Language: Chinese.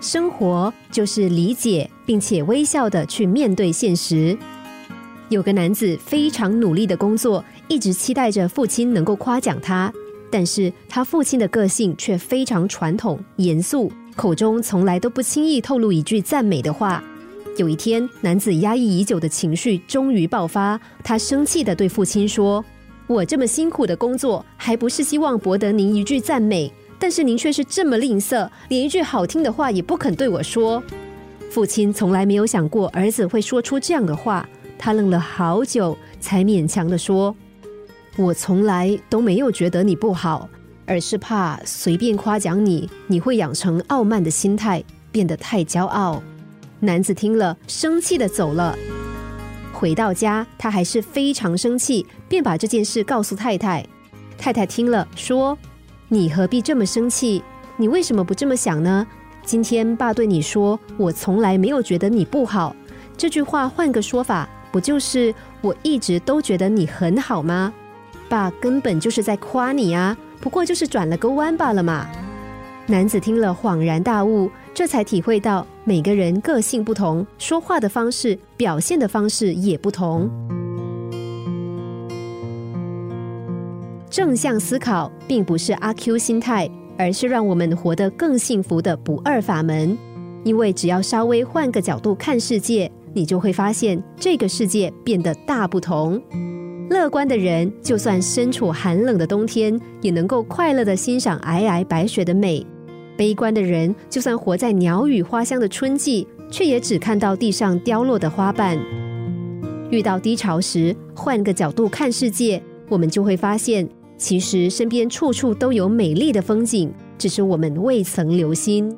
生活就是理解并且微笑的去面对现实。有个男子非常努力的工作，一直期待着父亲能够夸奖他，但是他父亲的个性却非常传统、严肃，口中从来都不轻易透露一句赞美的话。有一天，男子压抑已久的情绪终于爆发，他生气的对父亲说：“我这么辛苦的工作，还不是希望博得您一句赞美？”但是您却是这么吝啬，连一句好听的话也不肯对我说。父亲从来没有想过儿子会说出这样的话，他愣了好久，才勉强的说：“我从来都没有觉得你不好，而是怕随便夸奖你，你会养成傲慢的心态，变得太骄傲。”男子听了，生气的走了。回到家，他还是非常生气，便把这件事告诉太太。太太听了，说。你何必这么生气？你为什么不这么想呢？今天爸对你说：“我从来没有觉得你不好。”这句话换个说法，不就是我一直都觉得你很好吗？爸根本就是在夸你啊，不过就是转了个弯罢了嘛。男子听了恍然大悟，这才体会到每个人个性不同，说话的方式、表现的方式也不同。正向思考并不是阿 Q 心态，而是让我们活得更幸福的不二法门。因为只要稍微换个角度看世界，你就会发现这个世界变得大不同。乐观的人，就算身处寒冷的冬天，也能够快乐的欣赏皑皑白雪的美；悲观的人，就算活在鸟语花香的春季，却也只看到地上凋落的花瓣。遇到低潮时，换个角度看世界，我们就会发现。其实身边处处都有美丽的风景，只是我们未曾留心。